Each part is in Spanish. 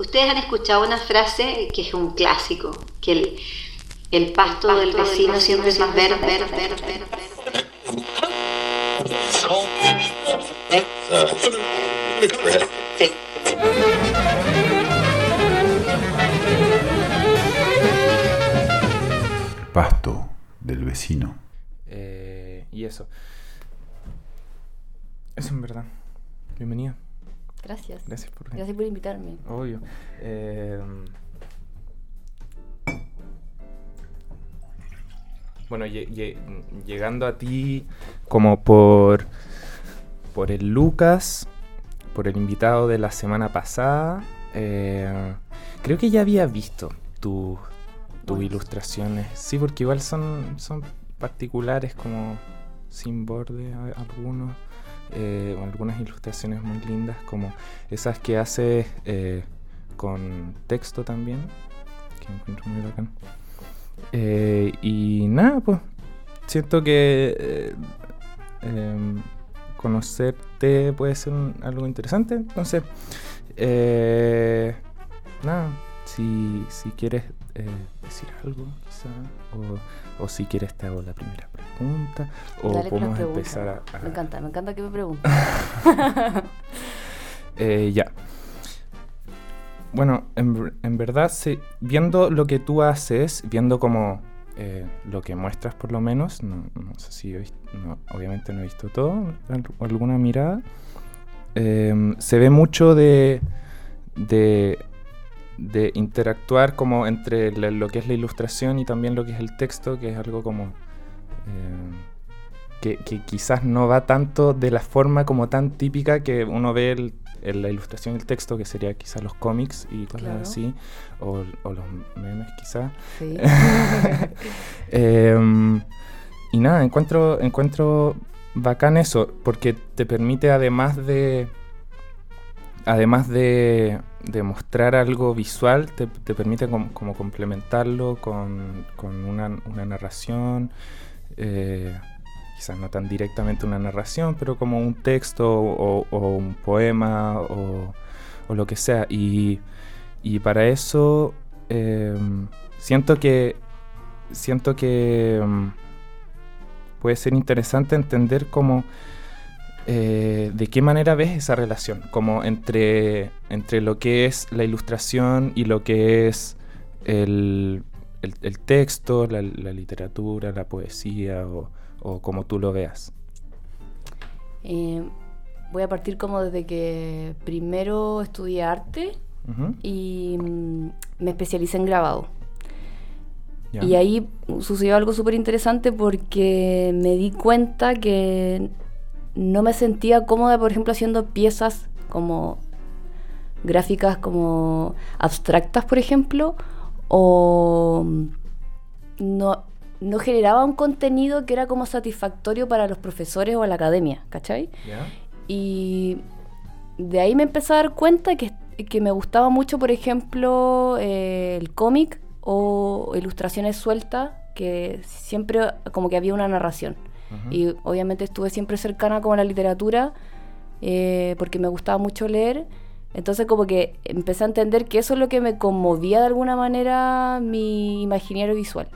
Ustedes han escuchado una frase que es un clásico, que el, el pasto, del vecino siempre es más verde. verde, verde, verde. Pasto del vecino. Eh, y eso. Eso en verdad. Bienvenida. Gracias. Gracias por Gracias por invitarme. Obvio. Eh, bueno, lle- lle- llegando a ti como por, por el Lucas, por el invitado de la semana pasada, eh, creo que ya había visto tu- tus Buenas. ilustraciones. Sí, porque igual son, son particulares como sin borde algunos. Eh, algunas ilustraciones muy lindas como esas que hace eh, con texto también, que encuentro muy bacán. Eh, y nada, pues siento que eh, em, conocerte puede ser algo interesante. Entonces, nada, si, si quieres eh, decir algo, quizá, o, o si quieres te hago la primera pregunta, o Dale podemos empezar a, a- Me encanta, me encanta que me pregunten. Eh, ya. Bueno, en, en verdad, viendo lo que tú haces, viendo como eh, lo que muestras por lo menos, no, no sé si he no, obviamente no he visto todo, al- alguna mirada, se ve mucho de, de, de interactuar como entre la- lo que es la ilustración y también lo que es el texto, que es algo como... em, que, que quizás no va tanto de la forma como tan típica que uno ve el- en la ilustración y el texto, que sería quizás los cómics y cosas Claro. así, o, o los memes quizás. Sí. Em, y nada, encuentro, encuentro bacán eso, porque te permite además de. Además de, mostrar algo visual, te, te permite com- como complementarlo con, una, una narración. eh, quizás no tan directamente una narración, pero como un texto o, un poema o, lo que sea. Y, para eso em, siento que siento que mm, puede ser interesante entender cómo eh, de qué manera ves esa relación, como entre, entre lo que es la ilustración y lo que es el, el- el texto, la, la literatura, la poesía o, o como tú lo veas. Eh, voy a partir como desde que primero estudié arte y mm, me especialicé en grabado. Y ahí sucedió algo súper interesante porque me di cuenta que no me sentía cómoda, por ejemplo, haciendo piezas como gráficas como abstractas, por ejemplo, o no, no generaba un contenido que era como satisfactorio para los profesores o la academia, ¿cachai? Y de ahí me empecé a dar cuenta que, que me gustaba mucho, por ejemplo, eh, el cómic o ilustraciones sueltas, que siempre como que había una narración. Y obviamente estuve siempre cercana como a la literatura, eh, porque me gustaba mucho leer. Entonces como que empecé a entender que eso es lo que me conmovía de alguna manera mi imaginario visual.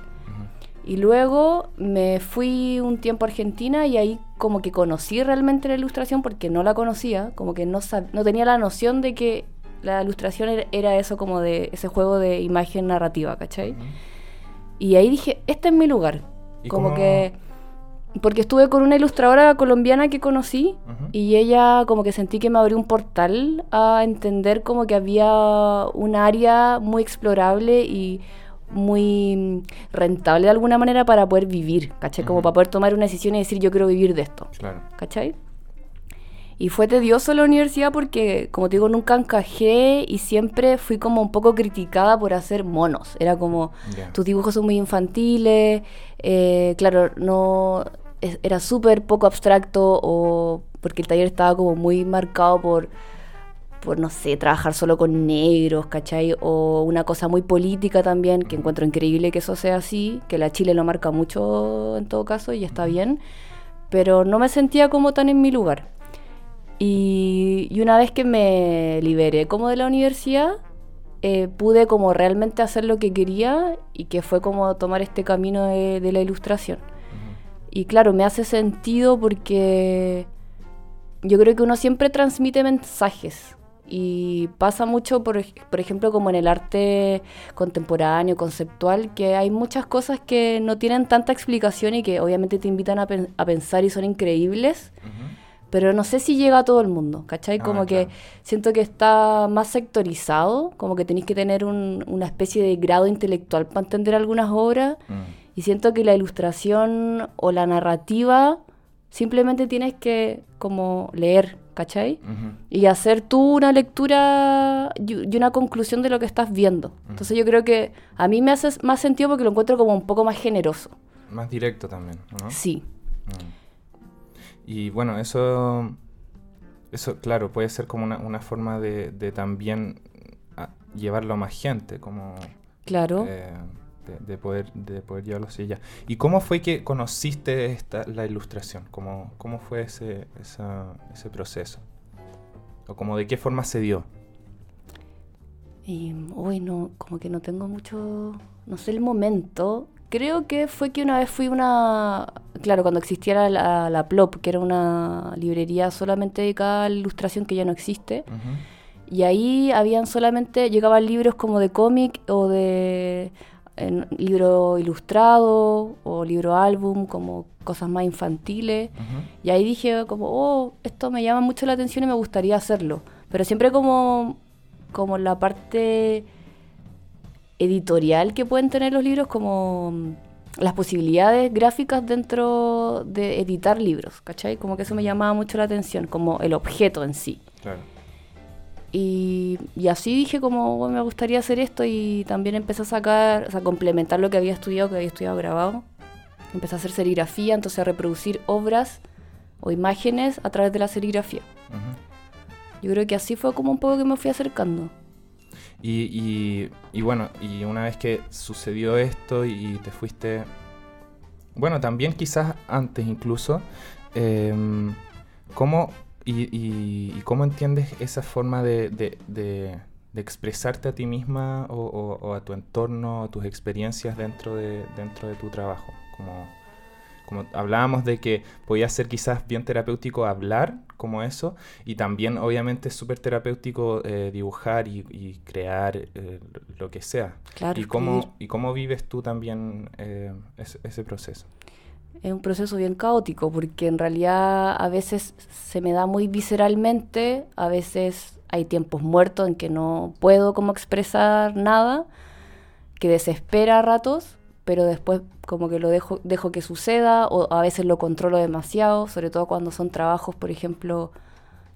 Y luego me fui un tiempo a Argentina y ahí como que conocí realmente la ilustración porque no la conocía, como que no, no tenía la noción de que la ilustración era, era eso como de ese juego de imagen narrativa, ¿cachai? Ujú. Y ahí dije, este es mi lugar. ¿Y Como cómo- que... Porque estuve con una ilustradora colombiana que conocí y ella como que sentí que me abrió un portal a entender como que había un área muy explorable y muy rentable de alguna manera para poder vivir, ¿cachai? Como para poder tomar una decisión y decir yo quiero vivir de esto, Claro. ¿cachai? Y fue tedioso la universidad porque, como te digo, nunca encajé y siempre fui como un poco criticada por hacer monos. Era como, tus dibujos son muy infantiles, eh, claro, no era súper poco abstracto o porque el taller estaba como muy marcado por, por, no sé, trabajar solo con negros, ¿cachai? O una cosa muy política también, que encuentro increíble que eso sea así, que la Chile lo marca mucho en todo caso y está bien, pero no me sentía como tan en mi lugar. Y, una vez que me liberé como de la universidad, eh, pude como realmente hacer lo que quería y que fue como tomar este camino de la ilustración. Y claro, me hace sentido porque yo creo que uno siempre transmite mensajes. Y pasa mucho, por, por ejemplo, como en el arte contemporáneo, conceptual, que hay muchas cosas que no tienen tanta explicación y que obviamente te invitan a, pen- a pensar y son increíbles, pero no sé si llega a todo el mundo, ¿cachai? Ah, Como que siento que está más sectorizado, como que tenéis que tener un- una especie de grado intelectual para entender algunas obras. Mm. Y siento que la ilustración o la narrativa simplemente tienes que como leer, ¿cachai? Y hacer tú una lectura y una conclusión de lo que estás viendo. Entonces yo creo que a mí me hace más sentido porque lo encuentro como un poco más generoso. Más directo también, ¿no? Sí. Mm. Y bueno, eso, eso claro, puede ser como una, una forma de, de también ah, llevarlo a más gente, como Claro. eh, de, de poder, de poder llevarlo hacia allá. ¿Y cómo fue que conociste esta, la ilustración? ¿Cómo, cómo fue ese, esa- ese proceso? ¿O como de qué forma se dio? Y uy, no, como que no tengo mucho, no sé el momento. Creo que fue que una vez fui una, claro, cuando existiera la, la Plop, que era una librería solamente dedicada a la ilustración que ya no existe. Y ahí habían solamente, llegaban libros como de cómic o de en- libro ilustrado o libro álbum, como cosas más infantiles. Y ahí dije como, oh, esto me llama mucho la atención y me gustaría hacerlo. Pero siempre como, como la parte editorial que pueden tener los libros, como las posibilidades gráficas dentro de editar libros, ¿cachai? Como que eso me llamaba mucho la atención, como el objeto en sí. Claro. Y, y así dije como "Bueno, me gustaría hacer esto y también empecé a sacar, o sea, complementar lo que había estudiado, que había estudiado grabado. Empecé a hacer serigrafía, entonces a reproducir obras o imágenes a través de la serigrafía. Yo creo que así fue como un poco que me fui acercando. Y, y- y bueno, y una vez que sucedió esto y te fuiste, bueno, también quizás antes incluso, em, ¿cómo, y, y- y cómo entiendes esa forma de, de- de- de expresarte a ti misma o, o- o a tu entorno, a tus experiencias dentro de, dentro de tu trabajo? Como, como hablábamos de que podía ser quizás bien terapéutico hablar como eso y también obviamente es súper terapéutico eh, dibujar y, y crear eh, lo que sea. Claro, ¿Y cómo, escribir. ¿Y cómo vives tú también eh, ese, ese proceso? Es un proceso bien caótico porque en realidad a veces se me da muy visceralmente, a veces hay tiempos muertos en que no puedo como expresar nada, que desespera a ratos, pero después como que lo dejo, dejo que suceda o a veces lo controlo demasiado, sobre todo cuando son trabajos, por ejemplo,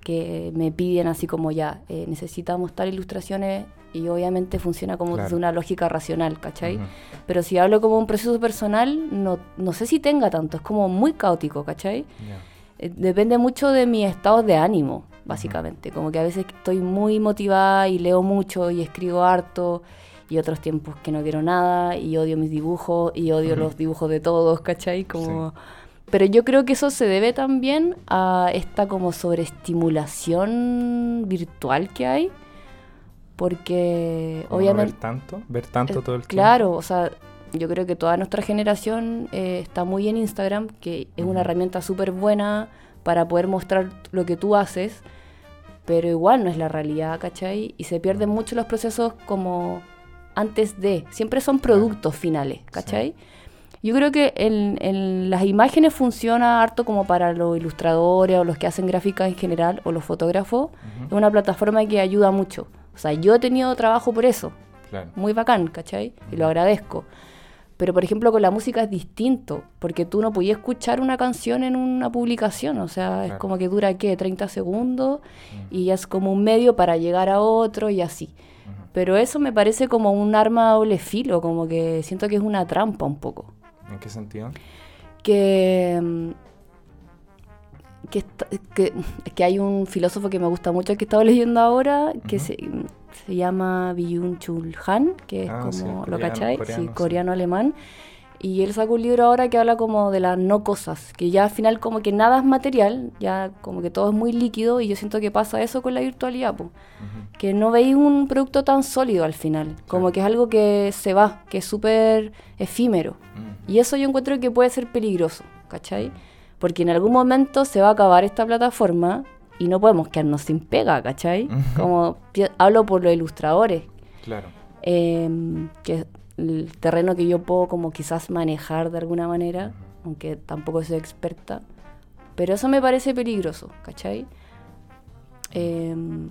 que me piden así como ya, eh, necesitamos tal ilustraciones y obviamente funciona como Claro. desde una lógica racional, ¿cachai? Ujú. Pero si hablo como un proceso personal, no, no sé si tenga tanto, es como muy caótico, ¿cachai? Ya. Eh, Depende mucho de mi estado de ánimo, básicamente. Como que a veces estoy muy motivada y leo mucho y escribo harto, y otros tiempos que no quiero nada y odio mis dibujos y odio Ujú. los dibujos de todos, ¿cachai? Como... Pero yo creo que eso se debe también a esta como sobreestimulación virtual que hay, porque obviamente... ver tanto, ver tanto Eh, todo el tiempo. Claro, o sea, yo creo que toda nuestra generación eh, está muy en Instagram, que es una herramienta súper buena para poder mostrar lo que tú haces, pero igual no es la realidad, ¿cachai? Y se pierden mucho los procesos como antes de, siempre son productos finales, ¿cachai? Yo creo que en, en las imágenes funciona harto como para los ilustradores o los que hacen gráficas en general o los fotógrafos. Es una plataforma que ayuda mucho. O sea, yo he tenido trabajo por eso, Claro. muy bacán, ¿cachai? Y lo agradezco. Pero, por ejemplo, con la música es distinto, porque tú no podías escuchar una canción en una publicación, o sea, es como que dura, ¿qué? 30 segundos y es como un medio para llegar a otro y así. Pero eso me parece como un arma a doble filo, como que siento que es una trampa un poco. ¿En qué sentido? Que, mm, que, que, que hay un filósofo que me gusta mucho que he estado leyendo ahora, que Ujú. se, se llama Byung-Chul Han, que es Ah, como, sí, ¿lo coreano, cachai? coreano, sí, sí. Y él sacó un libro ahora que habla como de las no cosas, que ya al final como que nada es material, ya como que todo es muy líquido y yo siento que pasa eso con la virtualidad, po. que no veis un producto tan sólido al final, como que es algo que se va, que es súper efímero. Mm. Y eso yo encuentro que puede ser peligroso, ¿cachai? Porque en algún momento se va a acabar esta plataforma y no podemos quedarnos sin pega, ¿cachai? Como hablo por los ilustradores, Claro. em, que el terreno que yo puedo como quizás manejar de alguna manera, aunque tampoco soy experta, pero eso me parece peligroso, ¿cachai? Em,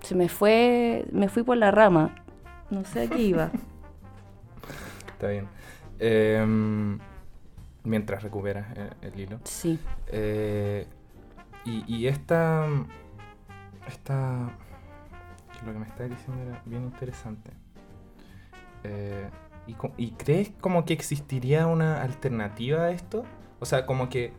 se me fue, me fui por la rama, no sé a qué iba. Está bien. Em, mientras recuperas eh, el hilo. Sí, Eh, y, y esta. Esta. Lo que me estás diciendo era bien interesante. Eh, y, co- ¿Y crees como que existiría una alternativa a esto? O sea, como que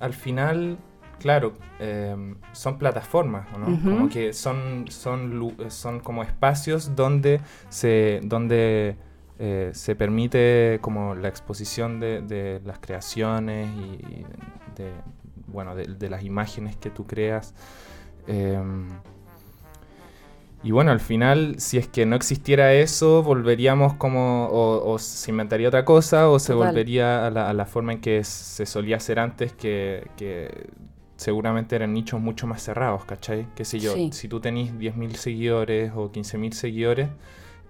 al final, claro, em, son plataformas, ¿o ¿no? Como que son, son, son como espacios donde se, donde, eh, se permite como la exposición de, de las creaciones y, y de, bueno, de, de las imágenes que tú creas. Em, y bueno, al final, si es que no existiera eso, volveríamos como, o, o se inventaría otra cosa, o se Total. volvería a la, a la forma en que se solía hacer antes, que, que seguramente eran nichos mucho más cerrados, ¿cachai? Qué sé yo, Sí. si tú tenés 10.000 seguidores o 15.000 seguidores,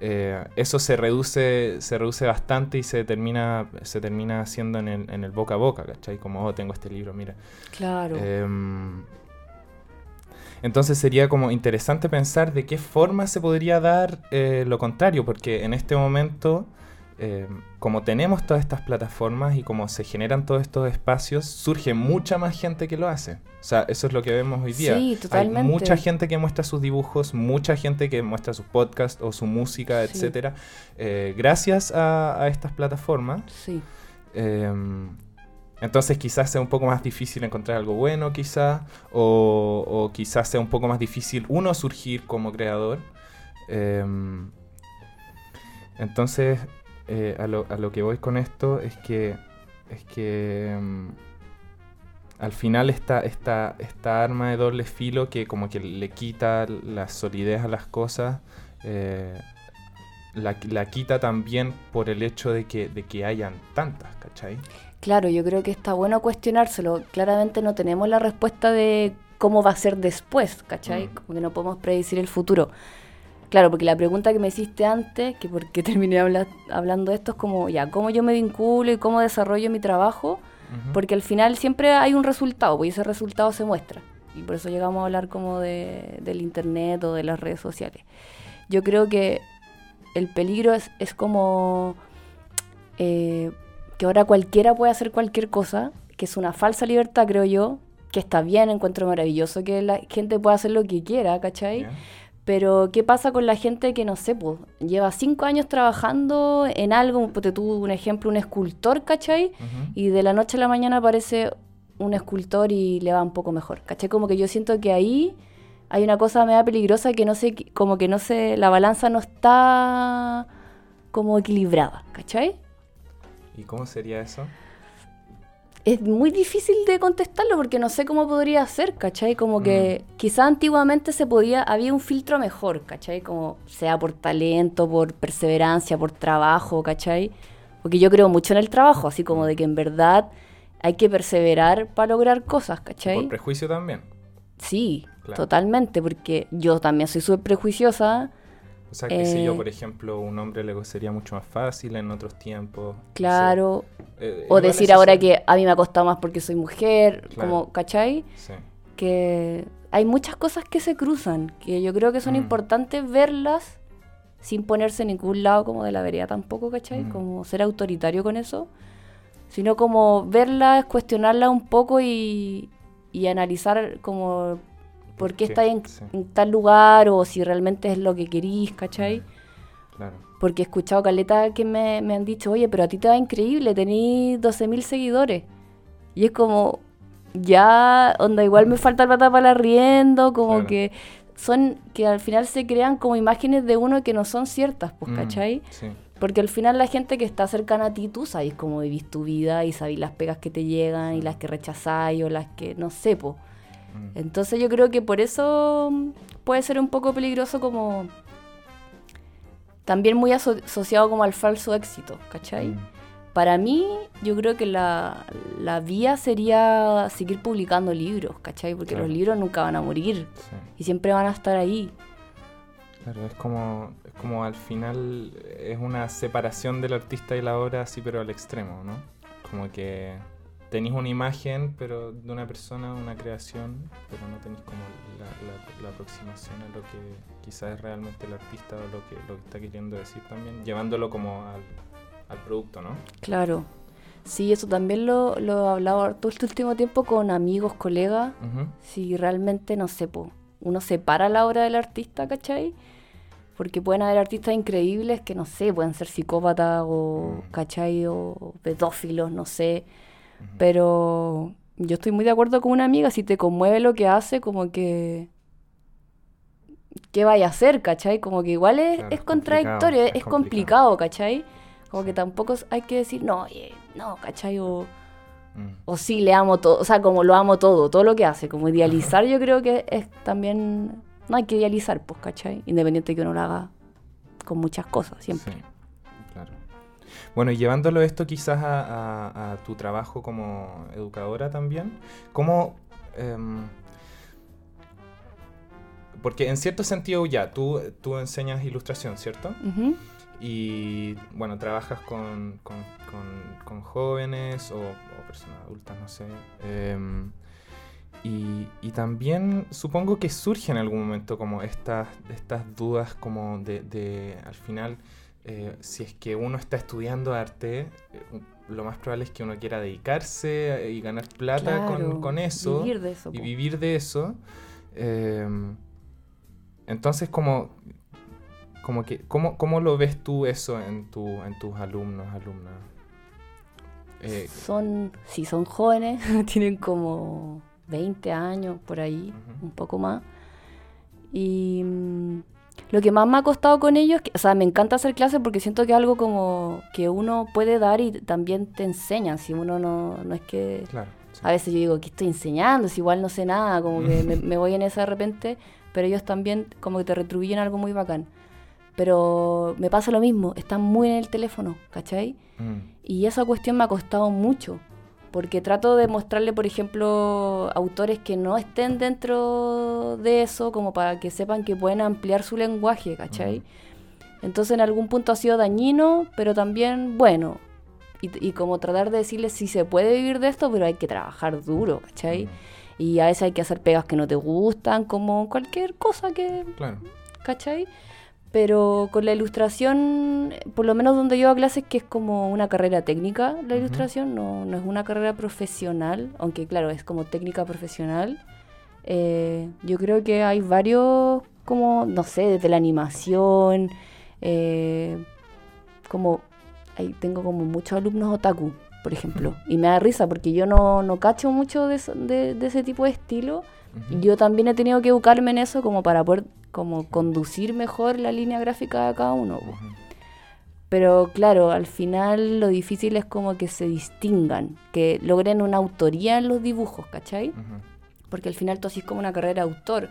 eh, eso se reduce, se reduce bastante y se termina, se termina haciendo en el, en el boca a boca, ¿cachai? Como, oh, tengo este libro, mira. claro. Em, entonces sería como interesante pensar de qué forma se podría dar eh, lo contrario, porque en este momento, em, como tenemos todas estas plataformas y como se generan todos estos espacios, surge mucha más gente que lo hace. O sea, eso es lo que vemos hoy día. Sí, totalmente. Hay mucha gente que muestra sus dibujos, mucha gente que muestra sus podcasts o su música, Sí. etcétera, eh, gracias a, a estas plataformas. sí, Em, entonces quizás sea un poco más difícil encontrar algo bueno, quizás, o, o quizás sea un poco más difícil uno surgir como creador. Em, entonces, eh, a, lo, que voy con esto es que, es que em, al final esta, esta, esta arma de doble filo que como que le quita la solidez a las cosas, eh, la, la quita también por el hecho de que, de que hayan tantas, ¿cachai? Claro, yo creo que está bueno cuestionárselo. Claramente no tenemos la respuesta de cómo va a ser después, ¿cachai? Mm. Como que no podemos predecir el futuro. Claro, porque la pregunta que me hiciste antes, que por qué terminé habla- hablando de esto, es como, ya, ¿cómo yo me vinculo y cómo desarrollo mi trabajo? Porque al final siempre hay un resultado, pues, y ese resultado se muestra. Y por eso llegamos a hablar como de, del internet o de las redes sociales. Yo creo que el peligro es, es como eh, que ahora cualquiera puede hacer cualquier cosa, que es una falsa libertad, creo yo, que está bien, encuentro maravilloso que la gente pueda hacer lo que quiera, ¿cachai? Pero, ¿qué pasa con la gente que, no sé, pues, lleva cinco años trabajando en algo? Te tuvo un ejemplo, un escultor, ¿cachai? Y de la noche a la mañana aparece un escultor y le va un poco mejor, ¿cachai? Como que yo siento que ahí hay una cosa media peligrosa que no sé, como que no sé, la balanza no está como equilibrada, ¿cachai? ¿Y cómo sería eso? Es muy difícil de contestarlo porque no sé cómo podría ser, ¿cachai? Como que quizá antiguamente se podía, había un filtro mejor, ¿cachai? Como sea por talento, por perseverancia, por trabajo, ¿cachai? Porque yo creo mucho en el trabajo, así como de que en verdad hay que perseverar para lograr cosas, ¿cachai? Por prejuicio también. Sí, Claro. totalmente, porque yo también soy súper prejuiciosa, O sea, que si yo, Eh, por ejemplo, un hombre le sería mucho más fácil en otros tiempos. no sé. claro. Eh, O decir ahora que a mí me ha costado más porque soy mujer, Claro. como, ¿cachai? Sí. que hay muchas cosas que se cruzan, que yo creo que son Mm. importantes verlas sin ponerse en ningún lado como de la vereda tampoco, ¿cachai? Mm. Como ser autoritario con eso, sino como verlas, cuestionarlas un poco y, y analizar como por qué estáis en, Sí. en tal lugar o si realmente es lo que querís, ¿cachai? Claro. Porque he escuchado caleta que me, me han dicho, oye, pero a ti te va increíble, tenés 12.000 seguidores. Y es como, ya, onda, igual me falta plata para el arriendo, como Claro. que son, que al final se crean como imágenes de uno que no son ciertas, pues, Mm, ¿cachai? Sí. Porque al final la gente que está cercana a ti, tú sabes cómo vivís tu vida y sabes las pegas que te llegan y las que rechazáis o las que no sé, po. Entonces yo creo que por eso mm, puede ser un poco peligroso como... También muy aso- asociado como al falso éxito, ¿cachai? Mm. Para mí, yo creo que la, la vía sería seguir publicando libros, ¿cachai? Porque Claro. los libros nunca van a morir Sí. y siempre van a estar ahí. Claro, es como, es como al final es una separación del artista y la obra, así, pero al extremo, ¿no? Como que tenéis una imagen, pero de una persona, una creación, pero no tenéis como la, la- la aproximación a lo que quizás es realmente el artista o lo que, lo que está queriendo decir también, llevándolo como al, al producto, ¿no? Claro. Sí, eso también lo, lo he hablado todo este último tiempo con amigos, colegas. Ujú. Si realmente, no sé, po, uno separa la obra del artista, ¿cachai? Porque pueden haber artistas increíbles que, no sé, pueden ser psicópatas o, Mm. ¿cachai? O pedófilos, no sé. Pero yo estoy muy de acuerdo con una amiga, si te conmueve lo que hace, como que... ¿Qué vaya a hacer, cachai? Como que igual es, Claro, es contradictorio, complicado, es, es es complicado, ¿cachai? Como que tampoco hay que decir, no, oye, no, ¿cachai? O, Mm. o sí, le amo todo, o sea, como lo amo todo, todo lo que hace, como idealizar yo creo que es también, no hay que idealizar, pues, ¿cachai? Independiente de que uno lo haga con muchas cosas, siempre. Sí. Bueno, y llevándolo esto quizás a, a- a tu trabajo como educadora también, ¿cómo... em, porque en cierto sentido ya, tú, tú enseñas ilustración, ¿cierto? Y bueno, trabajas con, con- con- con jóvenes o, o personas adultas, no sé. Em, y, y también supongo que surge en algún momento como estas, estas dudas como de, de, al final, eh, si es que uno está estudiando arte, eh, lo más probable es que uno quiera dedicarse y ganar plata con, Claro, con eso Vivir de eso. y po. vivir de eso. em, entonces, como, como que, ¿cómo, ¿cómo lo ves tú eso en, tu, en tus alumnos, alumnas? Eh, Son, sí, son jóvenes, tienen como 20 años por ahí, un poco más. Y mm, lo que más me ha costado con ellos, es que, o sea, me encanta hacer clases porque siento que es algo como que uno puede dar y también te enseñan, si uno no, no es que... claro. sí. A veces yo digo, ¿qué estoy enseñando? Si igual no sé nada, como que me, me voy en esa de repente, pero ellos también como que te retribuyen algo muy bacán. Pero me pasa lo mismo, están muy en el teléfono, ¿cachai? Mm, Y esa cuestión me ha costado mucho, porque trato de mostrarle, por ejemplo, autores que no estén dentro de eso, como para que sepan que pueden ampliar su lenguaje, ¿cachai? Entonces en algún punto ha sido dañino, pero también bueno. Y, y como tratar de decirles si se puede vivir de esto, pero hay que trabajar duro, ¿cachai? Y a veces hay que hacer pegas que no te gustan, como cualquier cosa que, claro. ¿cachai? Pero con la ilustración, por lo menos donde yo hago clases, que es como una carrera técnica, la ilustración, no, no es una carrera profesional, aunque claro, es como técnica profesional. Eh, yo creo que hay varios, como, no sé, desde la animación, eh, como, ahí tengo como muchos alumnos otaku, por ejemplo, y me da risa porque yo no, no cacho mucho de, de- de ese tipo de estilo. Yo también he tenido que educarme en eso como para poder como conducir mejor la línea gráfica de cada uno. Pero claro, al final lo difícil es como que se distingan, que logren una autoría en los dibujos, ¿cachai? Porque al final tú así es como una carrera de autor.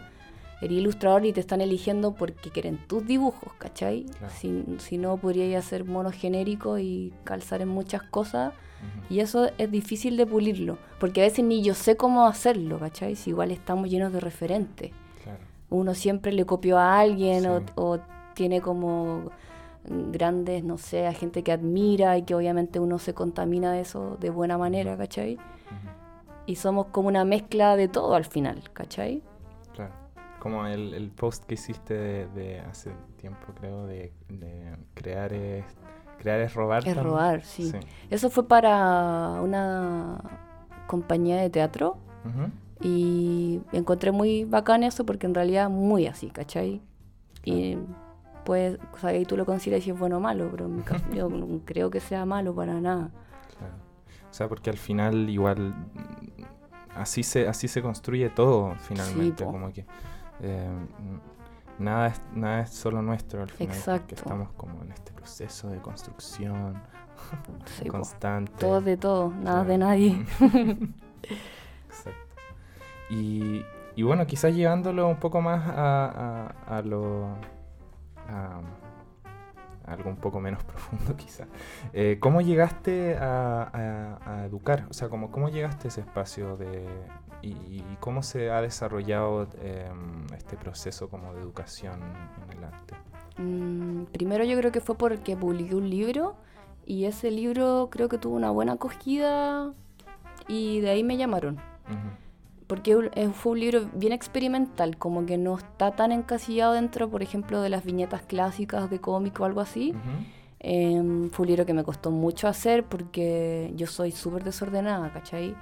Eres ilustrador y te están eligiendo porque quieren tus dibujos, ¿cachai? Claro. Si, si no, podrías hacer monos genéricos y calzar en muchas cosas. Y eso es difícil de pulirlo, porque a veces ni yo sé cómo hacerlo, ¿cachai? Si igual estamos llenos de referentes. Uno siempre le copió a alguien o, Sí. o tiene como grandes, no sé, a gente que admira y que obviamente uno se contamina de eso de buena manera, ¿cachai? Y somos como una mezcla de todo al final, ¿cachai? Claro. Como el, el post que hiciste de, de hace tiempo, creo, de, de crear es, crear es robar. Es también. robar, sí. Eso fue para una compañía de teatro Ujú. Y encontré muy bacán eso porque en realidad muy así, ¿cachai? Y pues, o sea, ahí tú lo consideras si es bueno o malo, pero en mi caso yo no creo que sea malo para nada. Claro. O sea, porque al final igual así se, así se construye todo finalmente. po. como que eh, nada es, nada es solo nuestro al final. Exacto. Estamos como en este proceso de construcción Sí, po. constante. Todo de todo, nada de Claro. nadie. Exacto. Y, y bueno, quizás llevándolo un poco más a, a, a lo. a, algo un poco menos profundo, quizás. Eh, ¿Cómo llegaste a, a- a educar? O sea, como, ¿cómo llegaste a ese espacio de. y, y cómo se ha desarrollado em, este proceso como de educación en el arte? Mm, primero yo creo que fue porque publiqué un libro y ese libro creo que tuvo una buena acogida y de ahí me llamaron. Ujú. Porque fue un libro bien experimental, como que no está tan encasillado dentro, por ejemplo, de las viñetas clásicas de cómic o algo así. Em, fue un libro que me costó mucho hacer porque yo soy súper desordenada, ¿cachai?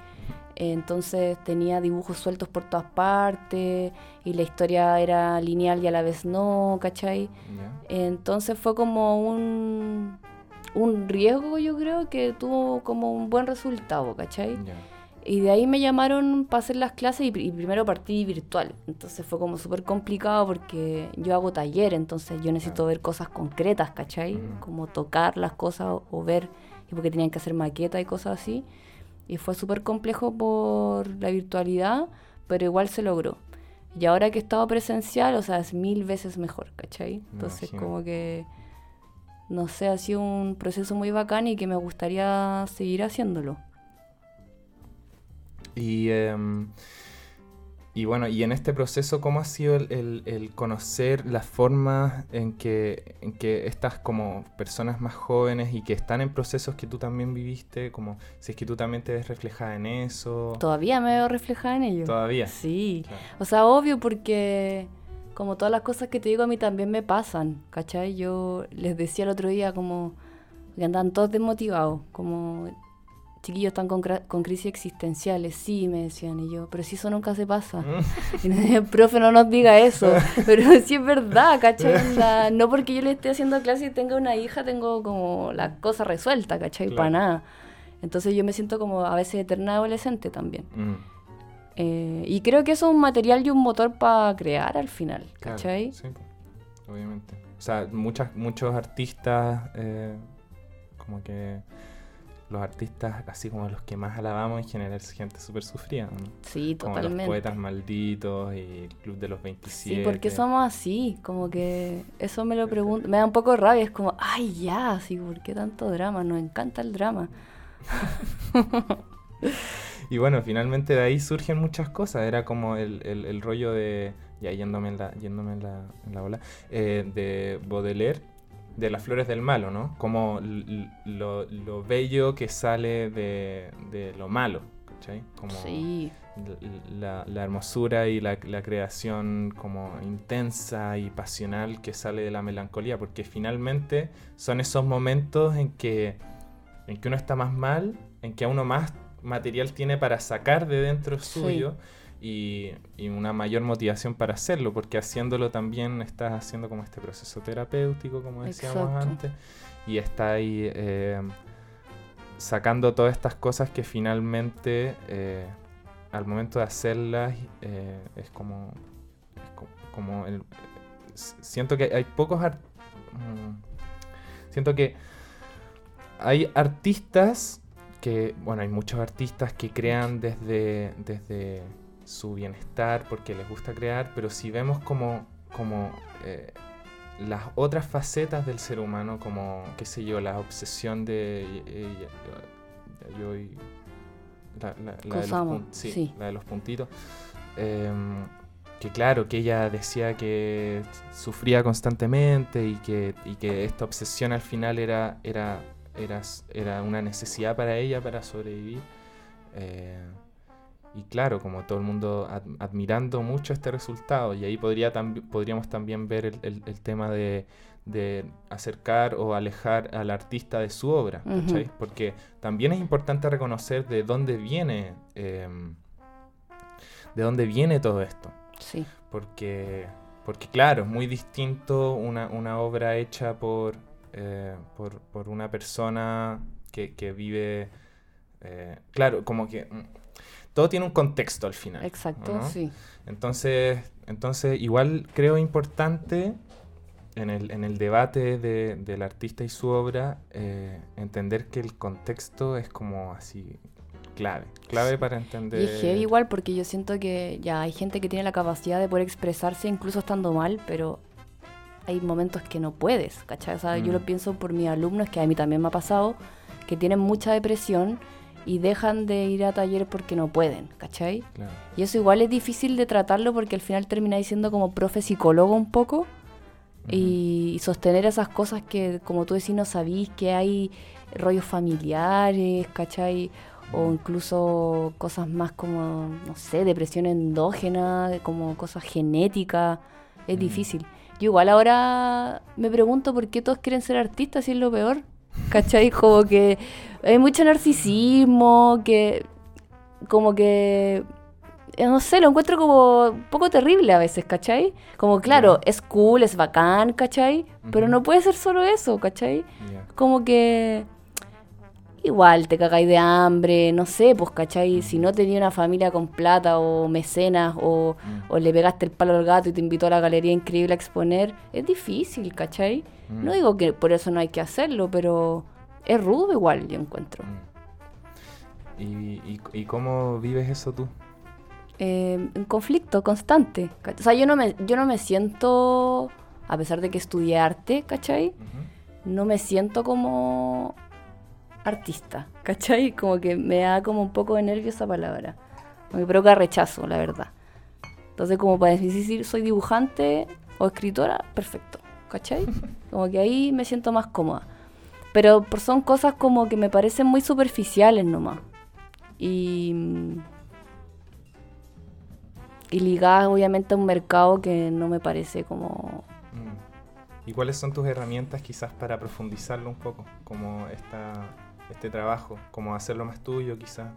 Entonces tenía dibujos sueltos por todas partes y la historia era lineal y a la vez no, ¿cachai? Entonces fue como un, un riesgo, yo creo, que tuvo como un buen resultado, ¿cachai? Y de ahí me llamaron para hacer las clases y, y primero partí virtual. Entonces fue como súper complicado porque yo hago taller, entonces yo necesito ver cosas concretas, ¿cachai? Como tocar las cosas o, o ver, y porque tenían que hacer maquetas y cosas así. Y fue súper complejo por la virtualidad, pero igual se logró. Y ahora que he estado presencial, o sea, es mil veces mejor, ¿cachai? Entonces como que, no sé, ha sido un proceso muy bacán y que me gustaría seguir haciéndolo. Y, em, y bueno, y en este proceso, ¿cómo ha sido el, el- el conocer las formas en que, en que estas como personas más jóvenes y que están en procesos que tú también viviste, como si es que tú también te ves reflejada en eso? Todavía me veo reflejada en ello. Todavía. Sí. Claro. O sea, obvio porque como todas las cosas que te digo a mí también me pasan, ¿cachai? Yo les decía el otro día como que andan todos desmotivados, como chiquillos están con, con crisis existenciales, sí, me decían, y yo, pero si eso nunca se pasa. Mm. Y me decía, el profe no nos diga eso, pero sí es verdad, ¿cachai? No porque yo le esté haciendo clase y tenga una hija, tengo como la cosa resuelta, ¿cachai? Claro. Para nada. Entonces yo me siento como a veces eterna adolescente también. Mm, Eh, y creo que eso es un material y un motor para crear al final, claro, ¿cachai? sí, po, obviamente. O sea, muchas, muchos artistas, eh, como que los artistas, así como los que más alabamos en general, es gente súper sufrida, ¿no? Sí, Como los totalmente. poetas malditos y el Club de los 27. Sí, porque somos así, como que eso me lo pregunto, me da un poco rabia, es como, ay, ya, así, ¿por qué tanto drama? Nos encanta el drama. Y bueno, finalmente de ahí surgen muchas cosas. Era como el, el- el rollo de. Ya yéndome en la, yéndome en la, en la ola. eh, de Baudelaire, de las flores del malo, ¿no? Como lo, lo bello que sale de, de lo malo, ¿cachai? Como Sí, la, la hermosura y la, la creación como intensa y pasional que sale de la melancolía, porque finalmente son esos momentos en que, en que uno está más mal, en que a uno más material tiene para sacar de dentro Sí. Y, y una mayor motivación para hacerlo, porque haciéndolo también estás haciendo como este proceso terapéutico, como decíamos Exacto. antes, y está ahí eh, sacando todas estas cosas que finalmente eh, al momento de hacerlas eh, es como, es co- como el- siento que hay pocos art- mm, siento que hay artistas que bueno hay muchos artistas que crean desde desde su bienestar porque les gusta crear pero si vemos como como eh, las otras facetas del ser humano como qué sé yo la obsesión de eh, yo y la, la- la de los Kusama, pun- sí, sí. la de los puntitos Em, que claro, que ella decía que sufría constantemente y que, y que esta obsesión al final era, era, era, era una necesidad para ella para sobrevivir. Eh, y claro, como todo el mundo ad- admirando mucho este resultado. Y ahí podría podríamos también ver el, el- el tema de, de acercar o alejar al artista de su obra. ¿cachai? Porque también es importante reconocer de dónde viene, em, de dónde viene todo esto. sí, Porque, porque claro, es muy distinto una, una obra hecha por, eh, por, por una persona que, que vive, eh, claro, como que mm, todo tiene un contexto al final. Exacto, ¿no? sí. Entonces, entonces, igual creo importante en el, en el debate de- del artista y su obra eh, entender que el contexto es como así clave, clave para entender. Y es heavy igual porque yo siento que ya hay gente que tiene la capacidad de poder expresarse incluso estando mal, pero hay momentos que no puedes, ¿cachai? O sea, yo Mm. lo pienso por mis alumnos, que a mí también me ha pasado, que tienen mucha depresión y dejan de ir a talleres porque no pueden, ¿cachai? Claro. Y eso igual es difícil de tratarlo porque al final termináis siendo como profe psicólogo un poco y, y sostener esas cosas que, como tú decís, no sabís que hay rollos familiares, ¿cachai? O incluso cosas más como, no sé, depresión endógena, como cosas genéticas. Es difícil. Yo igual ahora me pregunto por qué todos quieren ser artistas y es lo peor. ¿Cachai? Como que hay mucho narcisismo, que como que eh, no sé, lo encuentro como un poco terrible a veces, ¿cachai? Como, claro, Ya. es cool, es bacán, ¿cachai? Pero no puede ser solo eso, ¿cachai? Como que igual te cagáis de hambre, no sé, pues, ¿cachai? Si no tenía una familia con plata o mecenas o, Mm. o le pegaste el palo al gato y te invitó a la galería increíble a exponer, es difícil, ¿cachai? Mm. No digo que por eso no hay que hacerlo, pero es rudo igual, yo encuentro. Mm. ¿Y, y, y cómo vives eso tú? eh, un conflicto constante. ¿cach- O sea, yo no, me, yo no me siento, a pesar de que estudié arte, ¿cachai? No me siento como artista, ¿cachai? Como que me da como un poco de nervio esa palabra. Me provoca rechazo, la verdad. Entonces, como para decir soy dibujante o escritora, perfecto, ¿cachai? Como que ahí me siento más cómoda. Pero son cosas como que me parecen muy superficiales nomás. Y, y ligadas obviamente a un mercado que no me parece como... Mm. ¿Y cuáles son tus herramientas quizás para profundizarlo un poco? Como esta, este trabajo, como hacerlo más tuyo quizás.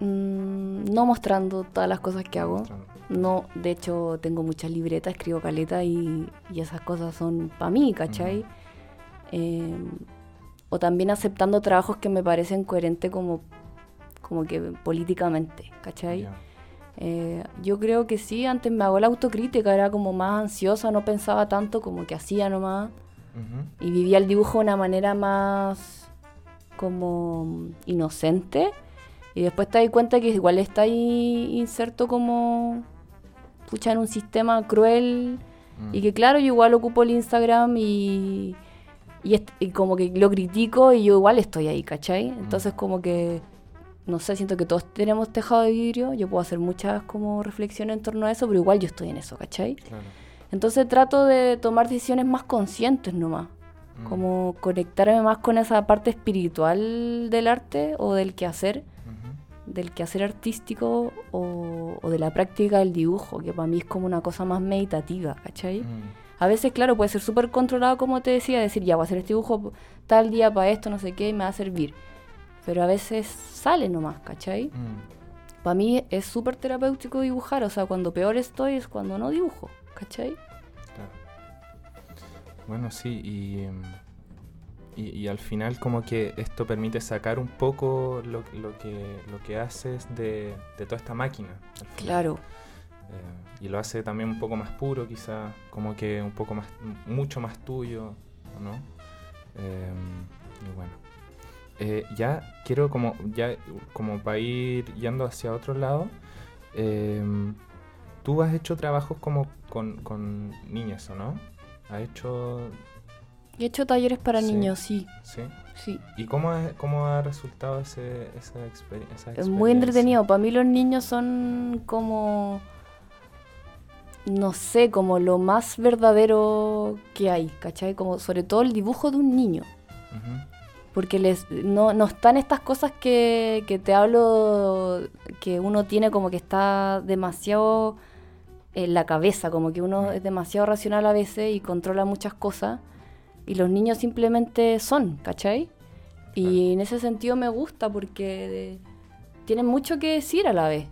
mm, no mostrando todas las cosas que hago. Mostrando. No, de hecho tengo muchas libretas, escribo caleta y, y esas cosas son para mí, ¿cachai? Eh, o también aceptando trabajos que me parecen coherentes como, como que políticamente, ¿cachai? Eh, yo creo que sí, antes me hago la autocrítica, era como más ansiosa, no pensaba tanto, como que hacía nomás. Y vivía el dibujo de una manera más como inocente. Y después te das cuenta que igual está ahí inserto como pucha en un sistema cruel. Mm. Y que claro, yo igual ocupo el Instagram y, y, como que lo critico y yo igual estoy ahí, ¿cachai? Entonces como que, no sé, siento que todos tenemos tejado de vidrio, yo puedo hacer muchas como reflexiones en torno a eso, pero igual yo estoy en eso, ¿cachai? Claro. Entonces trato de tomar decisiones más conscientes nomás. Mm. Como conectarme más con esa parte espiritual del arte o del quehacer, del quehacer artístico o, o de la práctica del dibujo, que para mí es como una cosa más meditativa, ¿cachai? Mm. A veces, claro, puede ser súper controlado, como te decía, decir, ya voy a hacer este dibujo tal día para esto, no sé qué, y me va a servir. Pero a veces sale nomás, ¿cachai? Mm. Para mí es súper terapéutico dibujar, o sea, cuando peor estoy es cuando no dibujo, ¿cachai? Bueno, sí, y, em, y, y al final como que esto permite sacar un poco lo, lo que, lo que haces de, de toda esta máquina. Claro. Eh, y lo hace también un poco más puro quizá, como que un poco más, mucho más tuyo, ¿no? Em, y bueno. Eh, ya quiero como, ya como para ir yendo hacia otro lado, em, tú has hecho trabajos como con, con niños, ¿o no? ¿Has hecho, He hecho talleres para Sí. niños, sí, sí? sí. ¿Y cómo, ha- cómo ha resultado ese, esa, exper- esa Es muy experiencia? entretenido. Para mí los niños son como, no sé, como lo más verdadero que hay, ¿cachai? Como sobre todo el dibujo de un niño. Porque les, no, no están estas cosas que, que te hablo, que uno tiene como que está demasiado en la cabeza, como que uno es demasiado racional a veces y controla muchas cosas. Y los niños simplemente son, ¿cachai? Y en ese sentido me gusta porque tienen mucho que decir a la vez.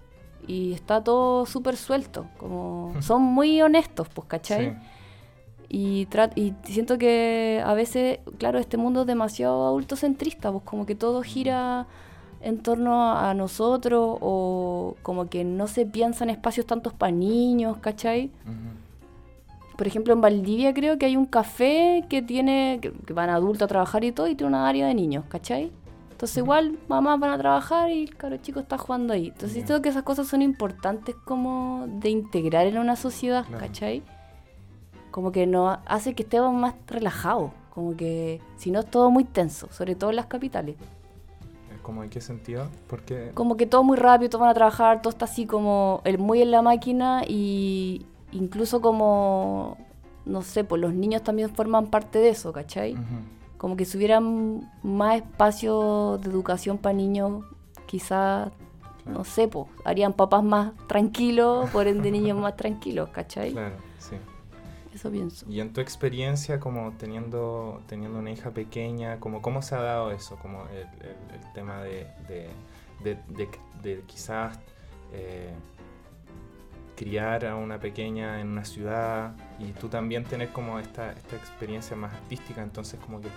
Y está todo súper suelto, como son muy honestos, pues, ¿cachai? Sí. Y, y siento que a veces, claro, este mundo es demasiado adultocentrista, pues como que todo gira en torno a nosotros o como que no se piensa en espacios tantos para niños, ¿cachai? Por ejemplo, en Valdivia creo que hay un café que tiene, que, que van adultos a trabajar y todo, y tiene una área de niños, ¿cachai? Entonces igual mamás van a trabajar y el caro chico está jugando ahí. Entonces Ya. creo que esas cosas son importantes como de integrar en una sociedad, Claro. ¿cachai? Como que nos hace que estemos más relajados, como que si no es todo muy tenso, sobre todo en las capitales. ¿Cómo en qué sentido? Porque Como que todo muy rápido, todos van a trabajar, todo está así como el muy en la máquina y incluso como, no sé, pues los niños también forman parte de eso, ¿cachai? Como que si hubieran más espacio de educación para niños, quizás, Claro. no sé, pues harían papás más tranquilos, por ende niños más tranquilos, ¿cachai? Claro. Eso pienso. Y en tu experiencia, como teniendo, teniendo una hija pequeña, como, ¿cómo se ha dado eso? Como el, el- el tema de, de, de- de- de quizás eh, criar a una pequeña en una ciudad y tú también tener como esta, esta experiencia más artística, entonces como que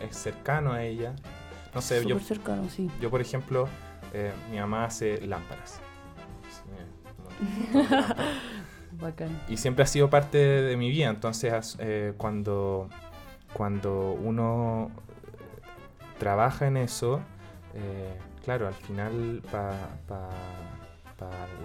es cercano a ella. No sé, yo, Súper cercano, sí. yo por ejemplo, eh, mi mamá hace lámparas. Sí, Bacán. y siempre ha sido parte de, de mi vida. Entonces, eh, cuando, cuando uno trabaja en eso, eh, claro, al final para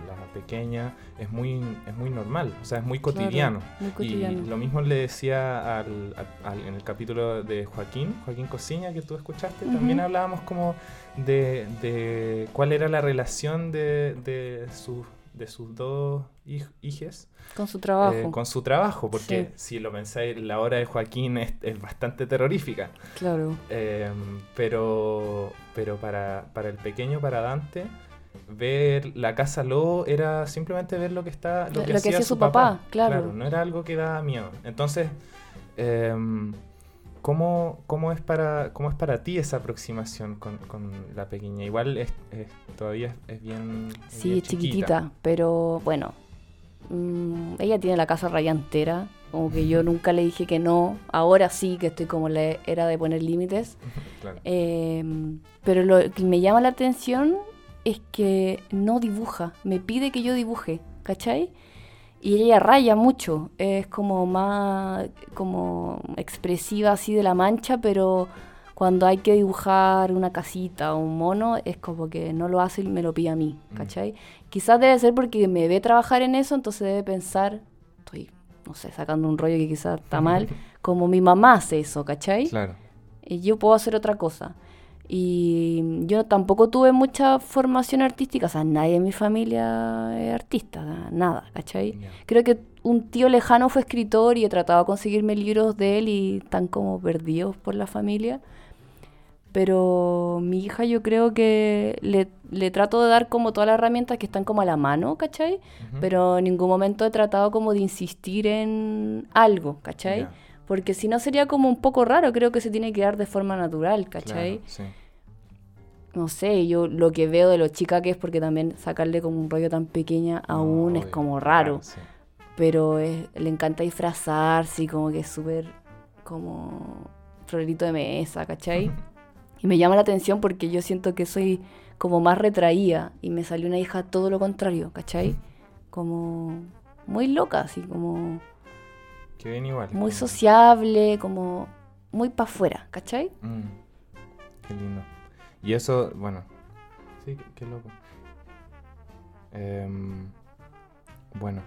la pequeña es muy, es muy normal, o sea, es muy Claro, cotidiano. Y lo mismo le decía al- al- al- en el capítulo de Joaquín, Joaquín Cosiña, que tú escuchaste, también hablábamos como de, de cuál era la relación de, de, sus, de sus dos hijes Con su trabajo. eh, con su trabajo, porque Sí. si lo pensáis, la hora de Joaquín es, es bastante terrorífica. Claro. Eh, pero pero para, para el pequeño, para Dante, ver la casa Lobo era simplemente ver lo que está lo Lo- que, lo que hacía su papá, claro. No era algo que daba miedo. Entonces, em, ¿cómo, cómo, es para, ¿cómo es para ti esa aproximación con, con la pequeña? Igual es, es- todavía es, bien, Sí, bien es chiquitita, pero bueno, mm, ella tiene la casa raya entera, como que yo nunca le dije que no, ahora sí que estoy como la era de poner límites, Claro. Eh, pero lo que me llama la atención es que no dibuja, me pide que yo dibuje, ¿cachai? Y ella raya mucho, es como más como expresiva así de la mancha, pero cuando hay que dibujar una casita o un mono, es como que no lo hace y me lo pide a mí, Mm. ¿cachai? Quizás debe ser porque me ve trabajar en eso, entonces debe pensar, estoy, no sé, sacando un rollo que quizás está mal, como mi mamá hace eso, ¿cachai? Claro. y yo puedo hacer otra cosa. Y yo tampoco tuve mucha formación artística, o sea, nadie en mi familia es artista, nada, ¿cachai? Ya. Creo que un tío lejano fue escritor y he tratado de conseguirme libros de él y están como perdidos por la familia. Pero mi hija yo creo que le, le trato de dar como todas las herramientas que están como a la mano, ¿cachai? Pero en ningún momento he tratado como de insistir en algo, ¿cachai? Porque si no sería como un poco raro, creo que se tiene que dar de forma natural, ¿cachai? Claro, sí. No sé, yo lo que veo de lo chica que es porque también sacarle como un rollo tan pequeña aún es como raro. claro, sí. Pero es- le encanta disfrazarse y como que es súper como florito de mesa, ¿cachai? Y me llama la atención porque yo siento que soy como más retraída y me salió una hija todo lo contrario, ¿cachai? Como muy loca, así como Que bien igual. muy como- sociable, como muy para afuera, ¿cachai? Mm, qué lindo. Y eso, bueno, sí, qué, qué loco. Em, bueno,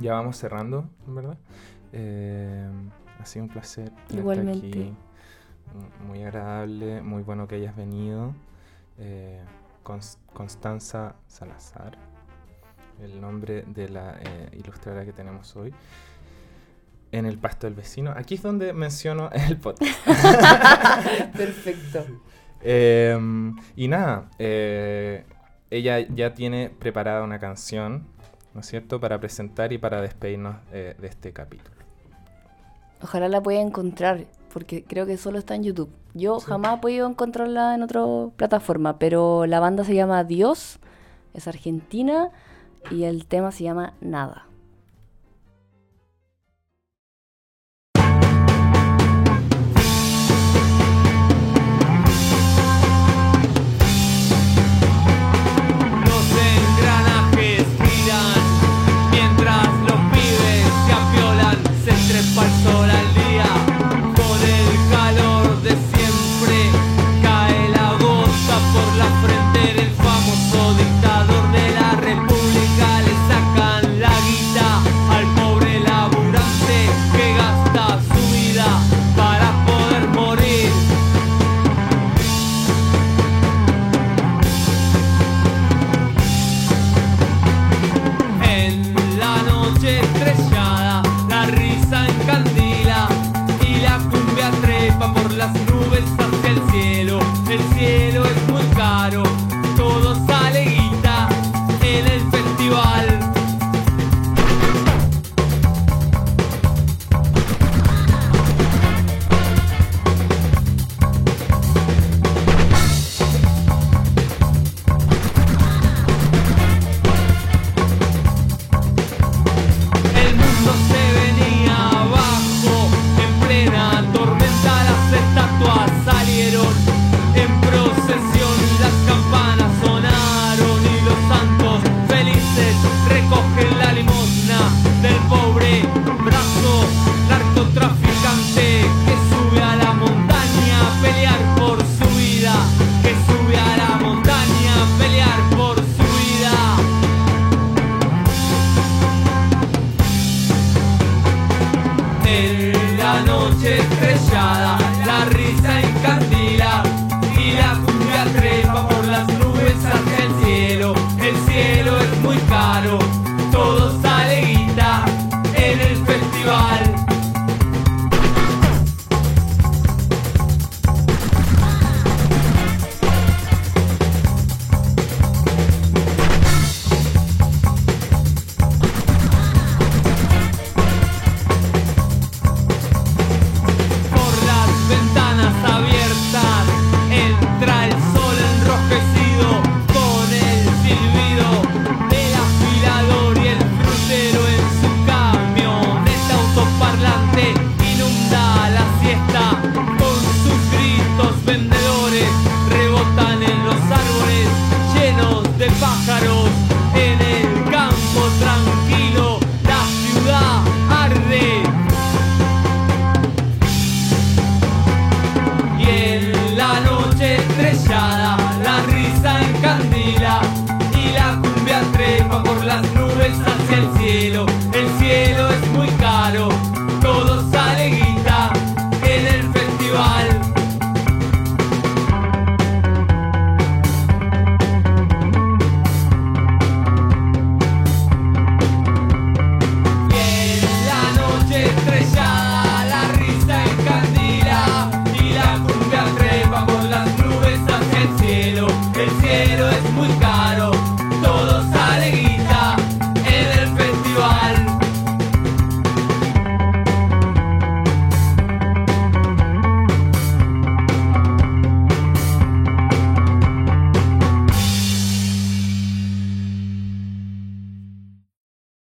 ya vamos cerrando, ¿verdad? Em, ha sido un placer. Igualmente. aquí. M- Muy agradable, muy bueno que hayas venido. Eh, Cons- Constanza Salazar, el nombre de la eh, ilustradora que tenemos hoy. En el pasto del vecino. Aquí es donde menciono el podcast. Perfecto. Em, y nada, eh, ella ya tiene preparada una canción, ¿no es cierto?, para presentar y para despedirnos eh, de este capítulo. Ojalá la pueda encontrar, porque creo que solo está en YouTube. Yo jamás he podido encontrarla en otra plataforma, pero la banda se llama Dios, es argentina y el tema se llama Nada.